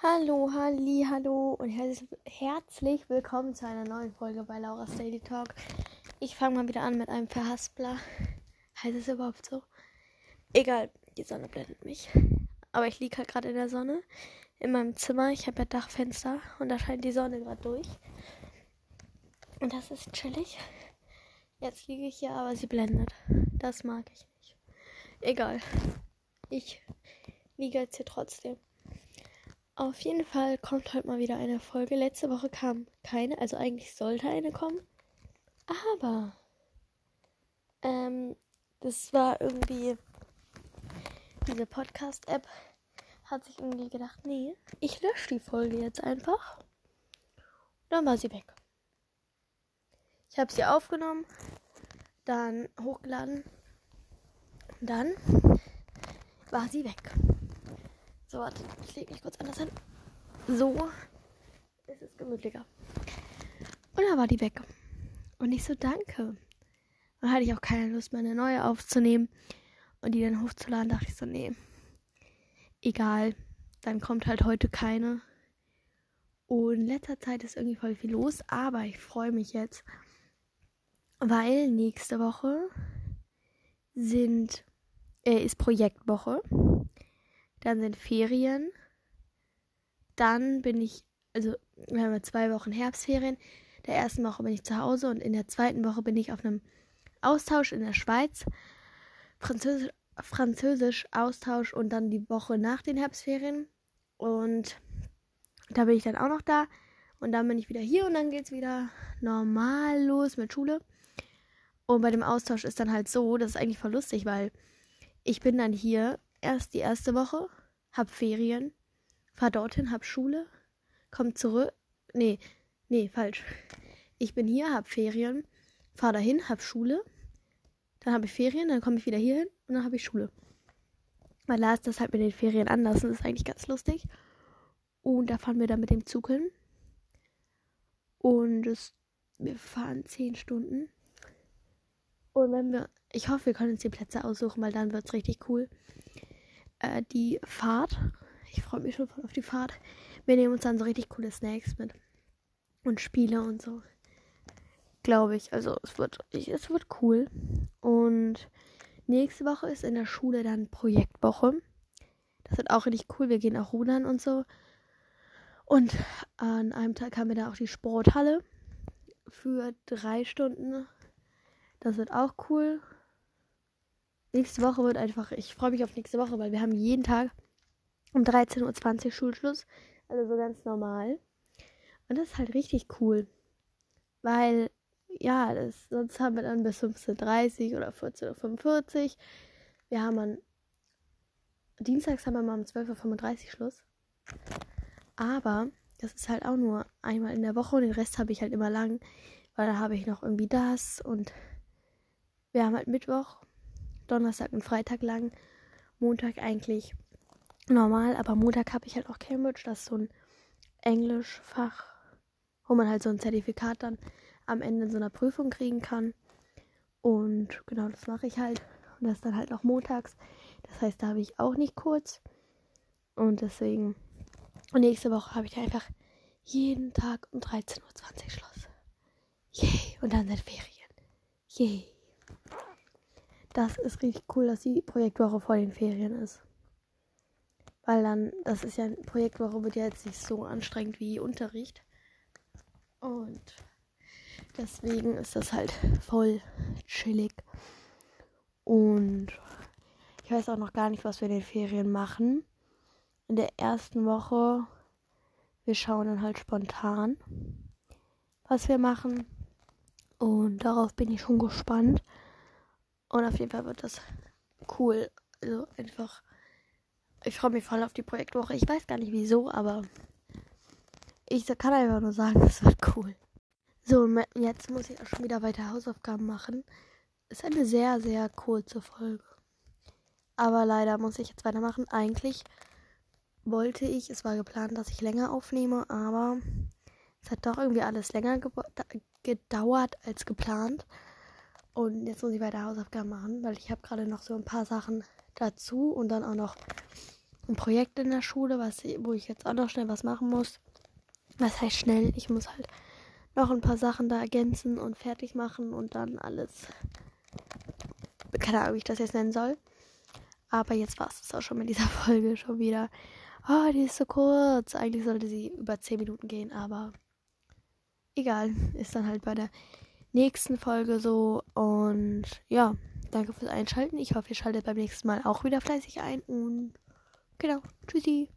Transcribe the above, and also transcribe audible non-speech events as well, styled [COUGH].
Hallo, Halli, hallo und herzlich willkommen zu einer neuen Folge bei Laura's Daily Talk. Ich fange mal wieder an mit einem Verhaspler. Heißt es überhaupt so? Egal, die Sonne blendet mich. Aber ich liege halt gerade in der Sonne in meinem Zimmer. Ich habe ja Dachfenster und da scheint die Sonne gerade durch. Und das ist chillig. Jetzt liege ich hier, aber sie blendet. Das mag ich nicht. Egal. Ich liege jetzt hier trotzdem. Auf jeden Fall kommt heute mal wieder eine Folge. Letzte Woche kam keine, also eigentlich sollte eine kommen. Aber ähm, das war irgendwie diese Podcast-App hat sich irgendwie gedacht, nee, ich lösche die Folge jetzt einfach. Dann war sie weg. Ich habe sie aufgenommen, dann hochgeladen, dann war sie weg. So, warte, ich lege mich kurz anders hin. So ist es gemütlicher. Und dann war die weg. Und ich so, danke. Dann hatte ich auch keine Lust mehr, eine neue aufzunehmen und die dann hochzuladen. Dachte ich so, nee, egal. Dann kommt halt heute keine. Und in letzter Zeit ist irgendwie voll viel los, aber ich freue mich jetzt, weil nächste Woche sind, äh, ist Projektwoche. Dann sind Ferien. Dann bin ich, also wir haben zwei Wochen Herbstferien. Der ersten Woche bin ich zu Hause und in der zweiten Woche bin ich auf einem Austausch in der Schweiz. Französisch, Französisch Austausch und dann die Woche nach den Herbstferien. Und da bin ich dann auch noch da. Und dann bin ich wieder hier und dann geht es wieder normal los mit Schule. Und bei dem Austausch ist dann halt so, das ist eigentlich voll lustig, weil ich bin dann hier erst die erste Woche, hab Ferien, fahr dorthin, hab Schule, komm zurück. Nee, nee, falsch. Ich bin hier, hab Ferien, fahr dahin, hab Schule, dann habe ich Ferien, dann komme ich wieder hierhin und dann habe ich Schule. Weil ist das halt mit den Ferien anders und ist eigentlich ganz lustig. Und da fahren wir dann mit dem Zug hin. Und es, wir fahren zehn Stunden. Und wenn wir, ich hoffe, wir können uns die Plätze aussuchen, weil dann wird es richtig cool äh, die Fahrt. Ich freue mich schon voll auf die Fahrt. Wir nehmen uns dann so richtig coole Snacks mit. Und Spiele und so. Glaube ich. Also es wird, ich, es wird cool. Und nächste Woche ist in der Schule dann Projektwoche. Das wird auch richtig cool. Wir gehen auch rudern und so. Und an einem Tag haben wir da auch die Sporthalle für drei Stunden. Das wird auch cool nächste Woche wird einfach, ich freue mich auf nächste Woche, weil wir haben jeden Tag um 13.20 Uhr Schulschluss. Also so ganz normal. Und das ist halt richtig cool. Weil, ja, das, sonst haben wir dann bis 15.30 Uhr oder 14.45 Uhr. Wir haben dann, dienstags haben wir mal um 12.35 Uhr Schluss. Aber das ist halt auch nur einmal in der Woche und den Rest habe ich halt immer lang, weil da habe ich noch irgendwie das und wir haben halt Mittwoch Donnerstag und Freitag lang. Montag eigentlich normal, aber Montag habe ich halt auch Cambridge, das ist so ein Englischfach, wo man halt so ein Zertifikat dann am Ende so einer Prüfung kriegen kann. Und genau, das mache ich halt. Und das dann halt auch montags. Das heißt, da habe ich auch nicht kurz. Und deswegen. Und nächste Woche habe ich einfach jeden Tag um 13.20 Uhr Schluss. Yay. Und dann sind Ferien. Yay das ist richtig cool, dass die Projektwoche vor den Ferien ist. Weil dann, das ist ja, Projektwoche wird ja jetzt nicht so anstrengend wie Unterricht. Und deswegen ist das halt voll chillig. Und ich weiß auch noch gar nicht, was wir in den Ferien machen. In der ersten Woche, wir schauen dann halt spontan, was wir machen. Und darauf bin ich schon gespannt. Und auf jeden Fall wird das cool. Also einfach. Ich freue mich voll auf die Projektwoche. Ich weiß gar nicht wieso, aber ich kann einfach nur sagen, [LAUGHS] es wird cool. So, jetzt muss ich auch schon wieder weiter Hausaufgaben machen. Ist eine sehr, sehr kurze Folge. Aber leider muss ich jetzt weitermachen. Eigentlich wollte ich, es war geplant, dass ich länger aufnehme, aber es hat doch irgendwie alles länger gedauert als geplant. Und jetzt muss ich weiter Hausaufgaben machen, weil ich habe gerade noch so ein paar Sachen dazu und dann auch noch ein Projekt in der Schule, was, wo ich jetzt auch noch schnell was machen muss. Was heißt schnell? Ich muss halt noch ein paar Sachen da ergänzen und fertig machen und dann alles. Keine Ahnung, wie ich das jetzt nennen soll. Aber jetzt war es auch schon mit dieser [LAUGHS] Folge schon wieder. Oh, die ist so kurz. Eigentlich sollte sie über 10 Minuten gehen, aber egal. Ist dann halt bei der nächsten Folge so. Und ja, danke fürs Einschalten. Ich hoffe, ihr schaltet beim nächsten Mal auch wieder fleißig ein. Und genau, tschüssi.